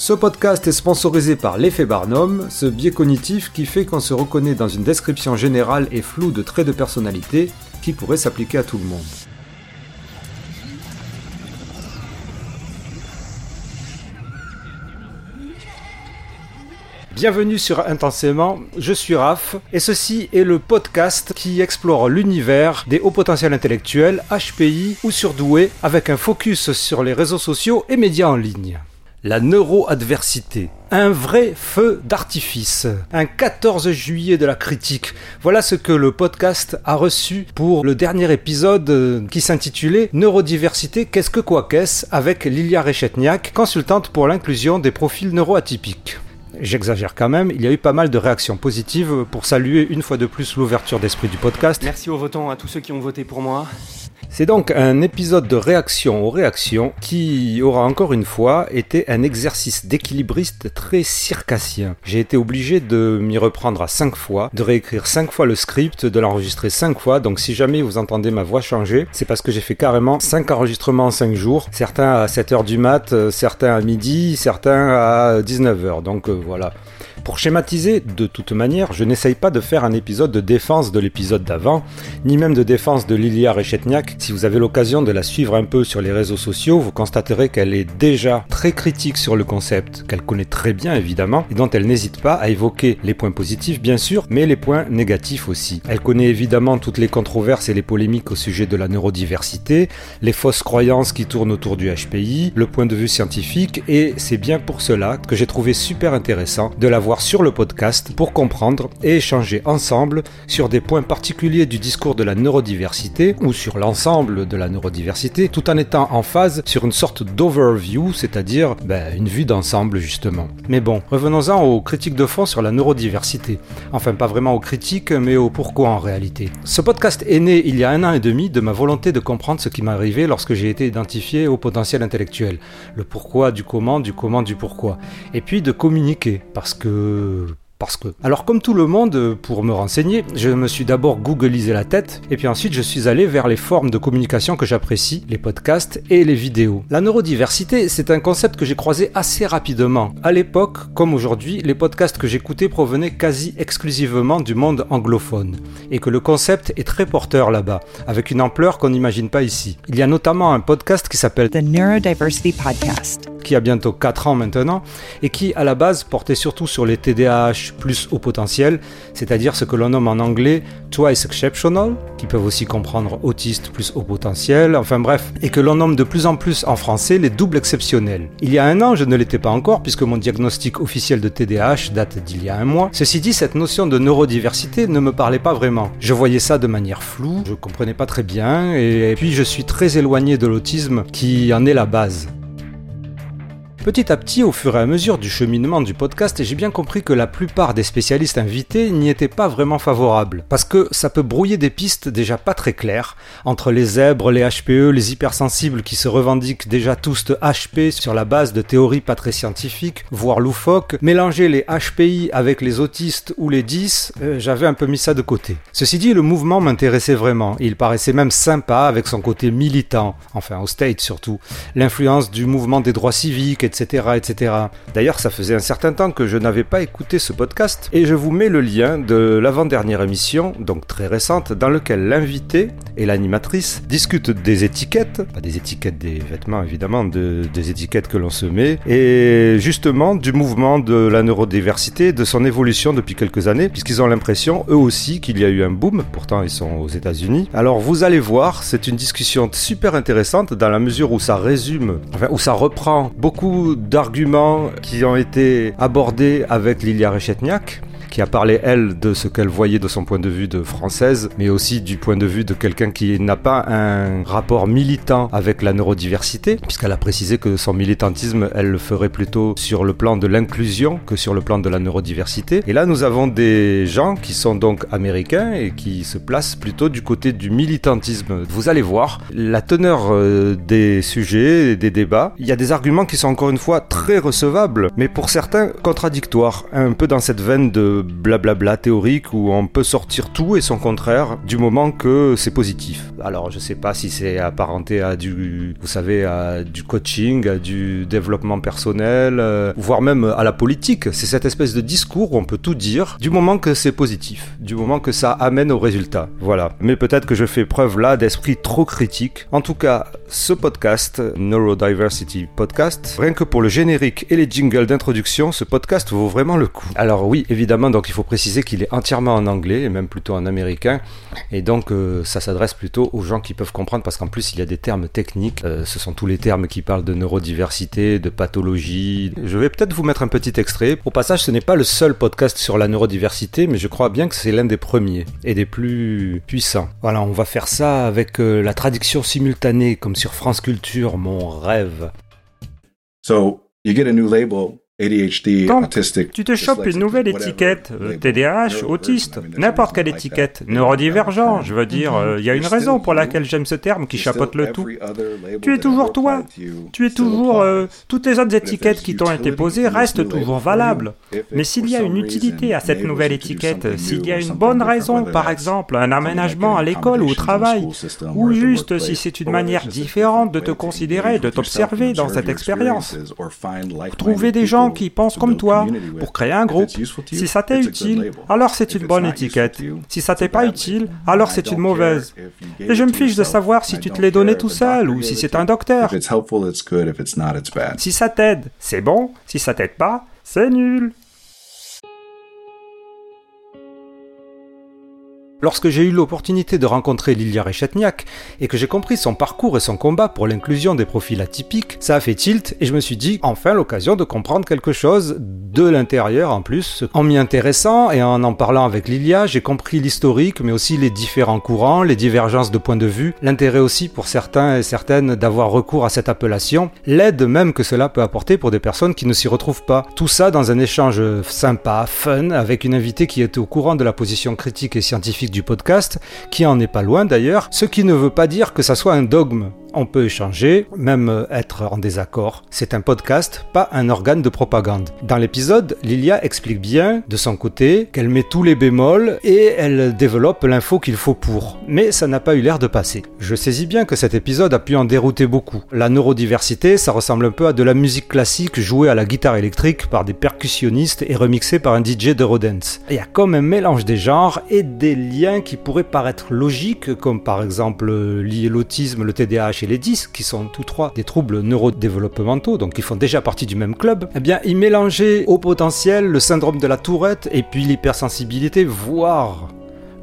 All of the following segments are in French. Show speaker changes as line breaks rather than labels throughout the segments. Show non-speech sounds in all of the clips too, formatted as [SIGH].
Ce podcast est sponsorisé par l'effet Barnum, ce biais cognitif qui fait qu'on se reconnaît dans une description générale et floue de traits de personnalité qui pourrait s'appliquer à tout le monde. Bienvenue sur Intensément, je suis Raph et ceci est le podcast qui explore l'univers des hauts potentiels intellectuels, HPI ou surdoués avec un focus sur les réseaux sociaux et médias en ligne. La neuroadversité. Un vrai feu d'artifice. Un 14 juillet de la critique. Voilà ce que le podcast a reçu pour le dernier épisode euh, qui s'intitulait Neurodiversité, qu'est-ce que quoi qu'est-ce avec Lilia Rechetniak, consultante pour l'inclusion des profils neuroatypiques. J'exagère quand même, il y a eu pas mal de réactions positives pour saluer une fois de plus l'ouverture d'esprit du podcast.
Merci aux votants, à tous ceux qui ont voté pour moi.
C'est donc un épisode de réaction aux réactions qui aura encore une fois été un exercice d'équilibriste très circassien. J'ai été obligé de m'y reprendre à 5 fois, de réécrire 5 fois le script, de l'enregistrer 5 fois, donc si jamais vous entendez ma voix changer, c'est parce que j'ai fait carrément 5 enregistrements en 5 jours, certains à 7h du mat, certains à midi, certains à 19h, donc euh, voilà. Pour schématiser, de toute manière, je n'essaye pas de faire un épisode de défense de l'épisode d'avant, ni même de défense de Lilia Rechetniak. Si vous avez l'occasion de la suivre un peu sur les réseaux sociaux, vous constaterez qu'elle est déjà très critique sur le concept, qu'elle connaît très bien évidemment, et dont elle n'hésite pas à évoquer les points positifs bien sûr, mais les points négatifs aussi. Elle connaît évidemment toutes les controverses et les polémiques au sujet de la neurodiversité, les fausses croyances qui tournent autour du HPI, le point de vue scientifique, et c'est bien pour cela que j'ai trouvé super intéressant de la voir sur le podcast pour comprendre et échanger ensemble sur des points particuliers du discours de la neurodiversité ou sur l'ensemble de la neurodiversité, tout en étant en phase sur une sorte d'overview, c'est-à-dire ben, une vue d'ensemble justement. Mais bon, revenons-en aux critiques de fond sur la neurodiversité. Enfin, pas vraiment aux critiques, mais au pourquoi en réalité. Ce podcast est né il y a un an et demi de ma volonté de comprendre ce qui m'arrivait lorsque j'ai été identifié au potentiel intellectuel. Le pourquoi du comment, du comment du pourquoi. Et puis de communiquer, parce que parce que. Alors comme tout le monde, pour me renseigner, je me suis d'abord googlisé la tête, et puis ensuite je suis allé vers les formes de communication que j'apprécie, les podcasts et les vidéos. La neurodiversité, c'est un concept que j'ai croisé assez rapidement. À l'époque, comme aujourd'hui, les podcasts que j'écoutais provenaient quasi exclusivement du monde anglophone, et que le concept est très porteur là-bas, avec une ampleur qu'on n'imagine pas ici. Il y a notamment un podcast qui s'appelle
The Neurodiversity Podcast
qui a bientôt 4 ans maintenant, et qui à la base portait surtout sur les TDAH plus au potentiel, c'est-à-dire ce que l'on nomme en anglais twice exceptional, qui peuvent aussi comprendre autiste plus au potentiel, enfin bref, et que l'on nomme de plus en plus en français les doubles exceptionnels. Il y a un an, je ne l'étais pas encore, puisque mon diagnostic officiel de TDAH date d'il y a un mois. Ceci dit, cette notion de neurodiversité ne me parlait pas vraiment. Je voyais ça de manière floue, je comprenais pas très bien, et puis je suis très éloigné de l'autisme qui en est la base. Petit à petit, au fur et à mesure du cheminement du podcast, j'ai bien compris que la plupart des spécialistes invités n'y étaient pas vraiment favorables. Parce que ça peut brouiller des pistes déjà pas très claires, entre les zèbres, les HPE, les hypersensibles qui se revendiquent déjà tous de HP sur la base de théories pas très scientifiques, voire loufoques, mélanger les HPI avec les autistes ou les 10, euh, j'avais un peu mis ça de côté. Ceci dit, le mouvement m'intéressait vraiment, il paraissait même sympa avec son côté militant, enfin au State surtout, l'influence du mouvement des droits civiques, etc etc. D'ailleurs, ça faisait un certain temps que je n'avais pas écouté ce podcast et je vous mets le lien de l'avant-dernière émission, donc très récente, dans lequel l'invité et l'animatrice discutent des étiquettes, pas des étiquettes des vêtements évidemment, des étiquettes que l'on se met, et justement du mouvement de la neurodiversité, de son évolution depuis quelques années, puisqu'ils ont l'impression, eux aussi, qu'il y a eu un boom, pourtant ils sont aux États-Unis. Alors vous allez voir, c'est une discussion super intéressante dans la mesure où ça résume, enfin où ça reprend beaucoup d'arguments qui ont été abordés avec Lilia Rechetniak a parlé, elle, de ce qu'elle voyait de son point de vue de française, mais aussi du point de vue de quelqu'un qui n'a pas un rapport militant avec la neurodiversité, puisqu'elle a précisé que son militantisme, elle le ferait plutôt sur le plan de l'inclusion que sur le plan de la neurodiversité. Et là, nous avons des gens qui sont donc américains et qui se placent plutôt du côté du militantisme. Vous allez voir, la teneur euh, des sujets et des débats, il y a des arguments qui sont encore une fois très recevables, mais pour certains contradictoires, un peu dans cette veine de blablabla théorique où on peut sortir tout et son contraire du moment que c'est positif. Alors je sais pas si c'est apparenté à du, vous savez, à du coaching, à du développement personnel, euh, voire même à la politique. C'est cette espèce de discours où on peut tout dire du moment que c'est positif, du moment que ça amène au résultat. Voilà. Mais peut-être que je fais preuve là d'esprit trop critique. En tout cas, ce podcast, Neurodiversity Podcast, rien que pour le générique et les jingles d'introduction, ce podcast vaut vraiment le coup. Alors oui, évidemment, donc il faut préciser qu'il est entièrement en anglais, et même plutôt en américain, et donc euh, ça s'adresse plutôt aux gens qui peuvent comprendre, parce qu'en plus il y a des termes techniques, euh, ce sont tous les termes qui parlent de neurodiversité, de pathologie. Je vais peut-être vous mettre un petit extrait. Au passage, ce n'est pas le seul podcast sur la neurodiversité, mais je crois bien que c'est l'un des premiers et des plus puissants. Voilà, on va faire ça avec euh, la traduction simultanée, comme sur France Culture, mon rêve.
So you get a new label ADHD,
Donc,
autistic.
tu te chopes une nouvelle étiquette, euh, TDAH, autiste, n'importe quelle étiquette, neurodivergent, je veux dire, euh, il y a une raison pour laquelle j'aime ce terme qui chapeaute le tout. Tu es toujours toi. Tu es toujours... euh, toutes les autres étiquettes qui t'ont été posées restent toujours valables. Mais s'il y a une utilité à cette nouvelle étiquette, s'il y a une bonne raison, par exemple, un aménagement à l'école ou au travail, ou juste si c'est une manière différente de te considérer, de t'observer dans cette expérience, trouver des gens qui pensent comme toi pour créer un groupe. Si ça t'est utile, alors c'est une bonne étiquette. Si ça t'est pas utile, alors c'est une mauvaise. Et je me fiche de savoir si tu te l'es donné tout seul ou si c'est un docteur.
If it's helpful, it's good. If it's not, it's bad.
Si ça t'aide, c'est bon. Si ça t'aide pas, c'est nul.
Lorsque j'ai eu l'opportunité de rencontrer Lilia Rechetniak et que j'ai compris son parcours et son combat pour l'inclusion des profils atypiques, ça a fait tilt et je me suis dit enfin l'occasion de comprendre quelque chose de l'intérieur en plus. En m'y intéressant et en en parlant avec Lilia, j'ai compris l'historique mais aussi les différents courants, les divergences de points de vue, l'intérêt aussi pour certains et certaines d'avoir recours à cette appellation, l'aide même que cela peut apporter pour des personnes qui ne s'y retrouvent pas. Tout ça dans un échange sympa, fun, avec une invitée qui était au courant de la position critique et scientifique du podcast, qui en est pas loin d'ailleurs, ce qui ne veut pas dire que ça soit un dogme. On peut échanger, même être en désaccord. C'est un podcast, pas un organe de propagande. Dans l'épisode, Lilia explique bien, de son côté, qu'elle met tous les bémols et elle développe l'info qu'il faut pour. Mais ça n'a pas eu l'air de passer. Je saisis bien que cet épisode a pu en dérouter beaucoup. La neurodiversité, ça ressemble un peu à de la musique classique jouée à la guitare électrique par des percussionnistes et remixée par un DJ de Rodents. Il y a comme un mélange des genres et des liens qui pourraient paraître logiques, comme par exemple lier l'autisme, le TDAH et les 10, qui sont tous trois des troubles neurodéveloppementaux, donc qui font déjà partie du même club, eh bien, y mélanger au potentiel le syndrome de la tourette et puis l'hypersensibilité, voire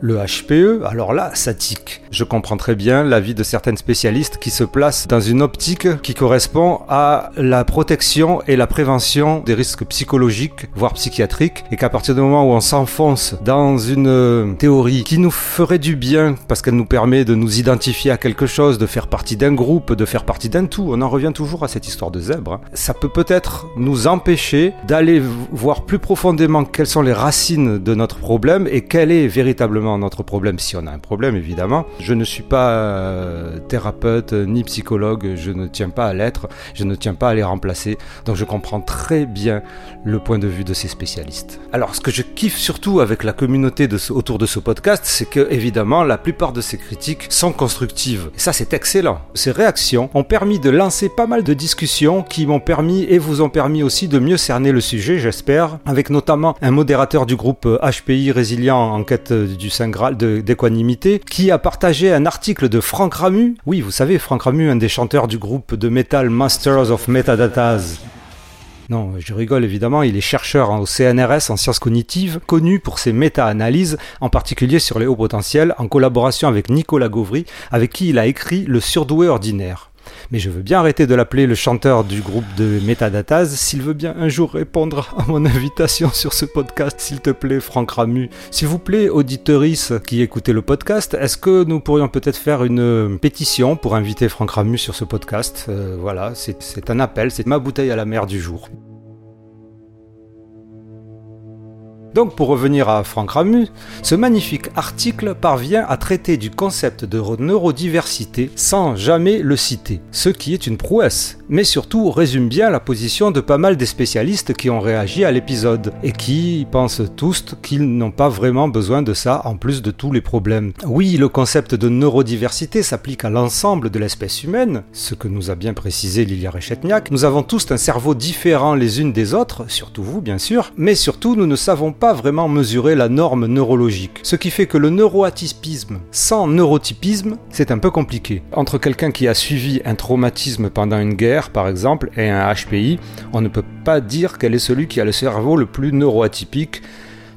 le HPE, alors là, ça tique. Je comprends très bien l'avis de certaines spécialistes qui se placent dans une optique qui correspond à la protection et la prévention des risques psychologiques, voire psychiatriques, et qu'à partir du moment où on s'enfonce dans une euh, théorie qui nous ferait du bien, parce qu'elle nous permet de nous identifier à quelque chose, de faire partie d'un groupe, de faire partie d'un tout, on en revient toujours à cette histoire de zèbre, hein. ça peut peut-être nous empêcher d'aller voir plus profondément quelles sont les racines de notre problème et quel est véritablement notre problème, si on a un problème évidemment. Je ne suis pas euh, thérapeute ni psychologue, je ne tiens pas à l'être, je ne tiens pas à les remplacer, donc je comprends très bien le point de vue de ces spécialistes. Alors ce que je kiffe surtout avec la communauté autour de ce podcast, c'est que évidemment la plupart de ces critiques sont constructives. Ça c'est excellent. Ces réactions ont permis de lancer pas mal de discussions qui m'ont permis et vous ont permis aussi de mieux cerner le sujet, j'espère, avec notamment un modérateur du groupe HPI Résilient en quête du D'équanimité qui a partagé un article de Franck Ramu. Oui, vous savez, Franck Ramu, un des chanteurs du groupe de metal Masters of Metadatas. Non, je rigole évidemment, il est chercheur au CNRS en sciences cognitives, connu pour ses méta-analyses, en particulier sur les hauts potentiels, en collaboration avec Nicolas Gauvry, avec qui il a écrit Le surdoué ordinaire. Mais je veux bien arrêter de l'appeler le chanteur du groupe de Metadatas s'il veut bien un jour répondre à mon [LAUGHS] invitation sur ce podcast, s'il te plaît, Franck Ramu. S'il vous plaît, auditeurice qui écoutez le podcast, est-ce que nous pourrions peut-être faire une euh, pétition pour inviter Franck Ramu sur ce podcast? Euh, Voilà, c'est c'est un appel, c'est ma bouteille à la mer du jour. Donc pour revenir à Franck Ramu, ce magnifique article parvient à traiter du concept de neurodiversité sans jamais le citer, ce qui est une prouesse, mais surtout résume bien la position de pas mal des spécialistes qui ont réagi à l'épisode et qui pensent tous qu'ils n'ont pas vraiment besoin de ça en plus de tous les problèmes. Oui, le concept de neurodiversité s'applique à l'ensemble de l'espèce humaine, ce que nous a bien précisé Lilia Rechetniak. Nous avons tous un cerveau différent les unes des autres, surtout vous bien sûr, mais surtout nous ne savons pas vraiment mesurer la norme neurologique. Ce qui fait que le neuroatypisme sans neurotypisme, c'est un peu compliqué. Entre quelqu'un qui a suivi un traumatisme pendant une guerre, par exemple, et un HPI, on ne peut pas dire quel est celui qui a le cerveau le plus neuroatypique.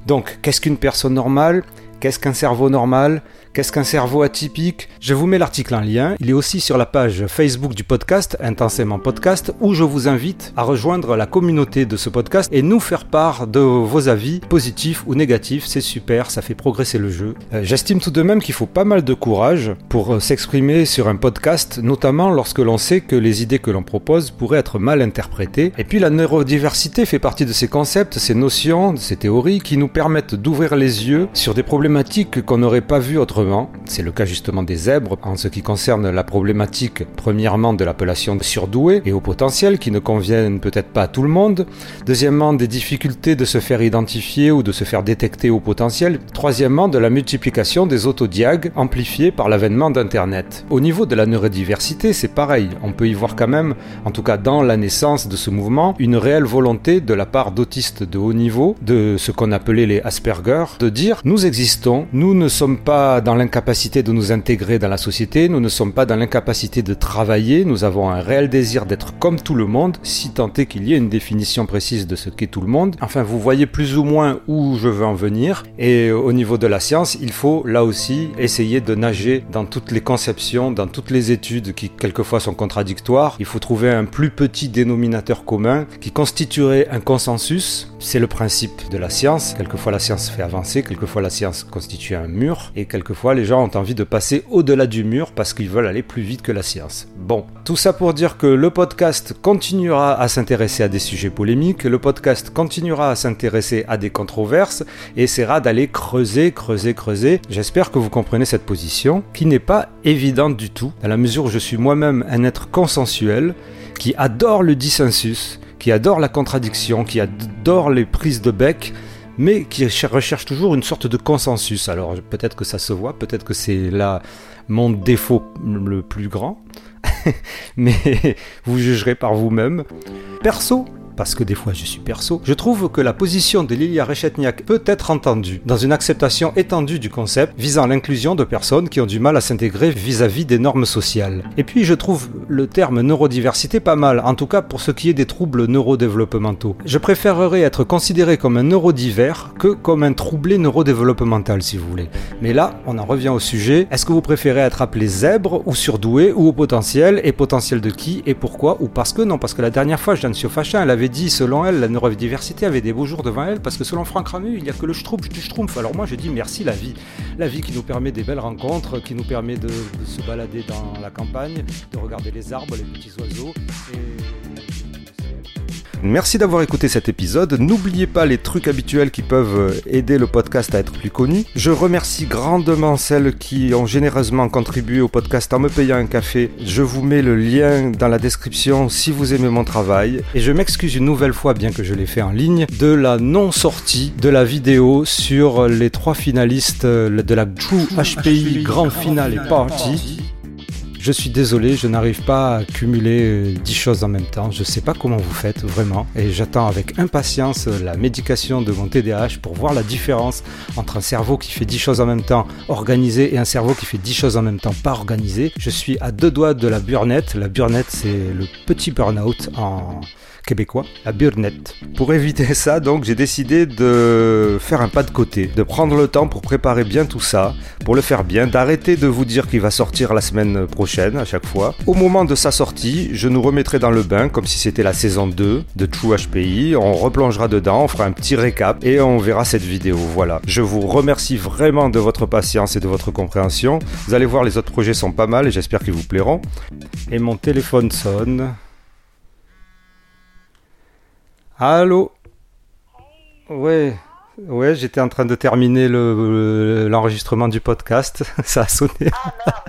Donc, qu'est-ce qu'une personne normale? Qu'est-ce qu'un cerveau normal? Qu'est-ce qu'un cerveau atypique? Je vous mets l'article en lien. Il est aussi sur la page Facebook du podcast, Intensément Podcast, où je vous invite à rejoindre la communauté de ce podcast et nous faire part de vos avis, positifs ou négatifs. C'est super, ça fait progresser le jeu. Euh, j'estime tout de même qu'il faut pas mal de courage pour euh, s'exprimer sur un podcast, notamment lorsque l'on sait que les idées que l'on propose pourraient être mal interprétées. Et puis la neurodiversité fait partie de ces concepts, ces notions, ces théories qui nous permettent d'ouvrir les yeux sur des problématiques qu'on n'aurait pas vues autrement c'est le cas justement des zèbres en ce qui concerne la problématique premièrement de l'appellation surdoué et au potentiel qui ne conviennent peut-être pas à tout le monde. Deuxièmement, des difficultés de se faire identifier ou de se faire détecter au potentiel. Troisièmement, de la multiplication des autodiags amplifiés par l'avènement d'Internet. Au niveau de la neurodiversité, c'est pareil. On peut y voir quand même, en tout cas dans la naissance de ce mouvement, une réelle volonté de la part d'autistes de haut niveau, de ce qu'on appelait les Asperger, de dire nous existons, nous ne sommes pas dans l'incapacité de nous intégrer dans la société, nous ne sommes pas dans l'incapacité de travailler, nous avons un réel désir d'être comme tout le monde, si tant est qu'il y ait une définition précise de ce qu'est tout le monde. Enfin, vous voyez plus ou moins où je veux en venir. Et au niveau de la science, il faut là aussi essayer de nager dans toutes les conceptions, dans toutes les études qui quelquefois sont contradictoires. Il faut trouver un plus petit dénominateur commun qui constituerait un consensus. C'est le principe de la science. Quelquefois la science fait avancer, quelquefois la science constitue un mur, et quelquefois les gens ont envie de passer au-delà du mur parce qu'ils veulent aller plus vite que la science. Bon, tout ça pour dire que le podcast continuera à s'intéresser à des sujets polémiques, le podcast continuera à s'intéresser à des controverses et essaiera d'aller creuser, creuser, creuser. J'espère que vous comprenez cette position qui n'est pas évidente du tout, à la mesure où je suis moi-même un être consensuel qui adore le dissensus, qui adore la contradiction, qui adore les prises de bec, mais qui recherche toujours une sorte de consensus. Alors peut-être que ça se voit, peut-être que c'est là mon défaut le plus grand, [LAUGHS] mais vous jugerez par vous-même. Perso, parce que des fois je suis perso, je trouve que la position de Lilia Rechetniak peut être entendue dans une acceptation étendue du concept visant l'inclusion de personnes qui ont du mal à s'intégrer vis-à-vis des normes sociales. Et puis je trouve le terme neurodiversité pas mal, en tout cas pour ce qui est des troubles neurodéveloppementaux. Je préférerais être considéré comme un neurodivers que comme un troublé neurodéveloppemental si vous voulez. Mais là, on en revient au sujet. Est-ce que vous préférez être appelé zèbre ou surdoué ou au potentiel Et potentiel de qui et pourquoi Ou parce que non, parce que la dernière fois, Jeanne Siofachin, elle avait dit, selon elle, la neurodiversité avait des beaux jours devant elle, parce que selon Franck Ramu, il n'y a que le schtroumpf du schtroumpf. Alors moi, je dis merci la vie. La vie qui nous permet des belles rencontres, qui nous permet de, se balader dans la campagne, de regarder les arbres, les petits oiseaux. Merci d'avoir écouté cet épisode. N'oubliez pas les trucs habituels qui peuvent aider le podcast à être plus connu. Je remercie grandement celles qui ont généreusement contribué au podcast en me payant un café. Je vous mets le lien dans la description si vous aimez mon travail. Et je m'excuse une nouvelle fois, bien que je l'ai fait en ligne, de la non-sortie de la vidéo sur les trois finalistes de la True HPI Grand Final et Party. Je suis désolé, je n'arrive pas à cumuler 10 euh, choses en même temps. Je ne sais pas comment vous faites vraiment. Et j'attends avec impatience la médication de mon TDAH pour voir la différence entre un cerveau qui fait 10 choses en même temps organisé et un cerveau qui fait 10 choses en même temps pas organisé. Je suis à deux doigts de la burnette. La burnette, c'est le petit burn-out en québécois, la burnette. Pour éviter [LAUGHS] ça, donc, j'ai décidé de faire un pas de côté, de prendre le temps pour préparer bien tout ça, pour le faire bien, d'arrêter de vous dire qu'il va sortir la semaine prochaine à chaque fois. Au moment de sa sortie, je nous remettrai dans le bain comme si c'était la saison 2 de True HPI. On replongera dedans, on fera un petit récap et on verra cette vidéo. Voilà. Je vous remercie vraiment de votre patience et de votre compréhension. Vous allez voir, les autres projets sont pas mal et j'espère qu'ils vous plairont. Et mon téléphone sonne. Allô Ouais, Ouais, j'étais en train de terminer l'enregistrement le, du podcast. [LAUGHS] Ça a sonné.
Ah,